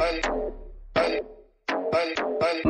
Bye. Bye. Bye. Bye.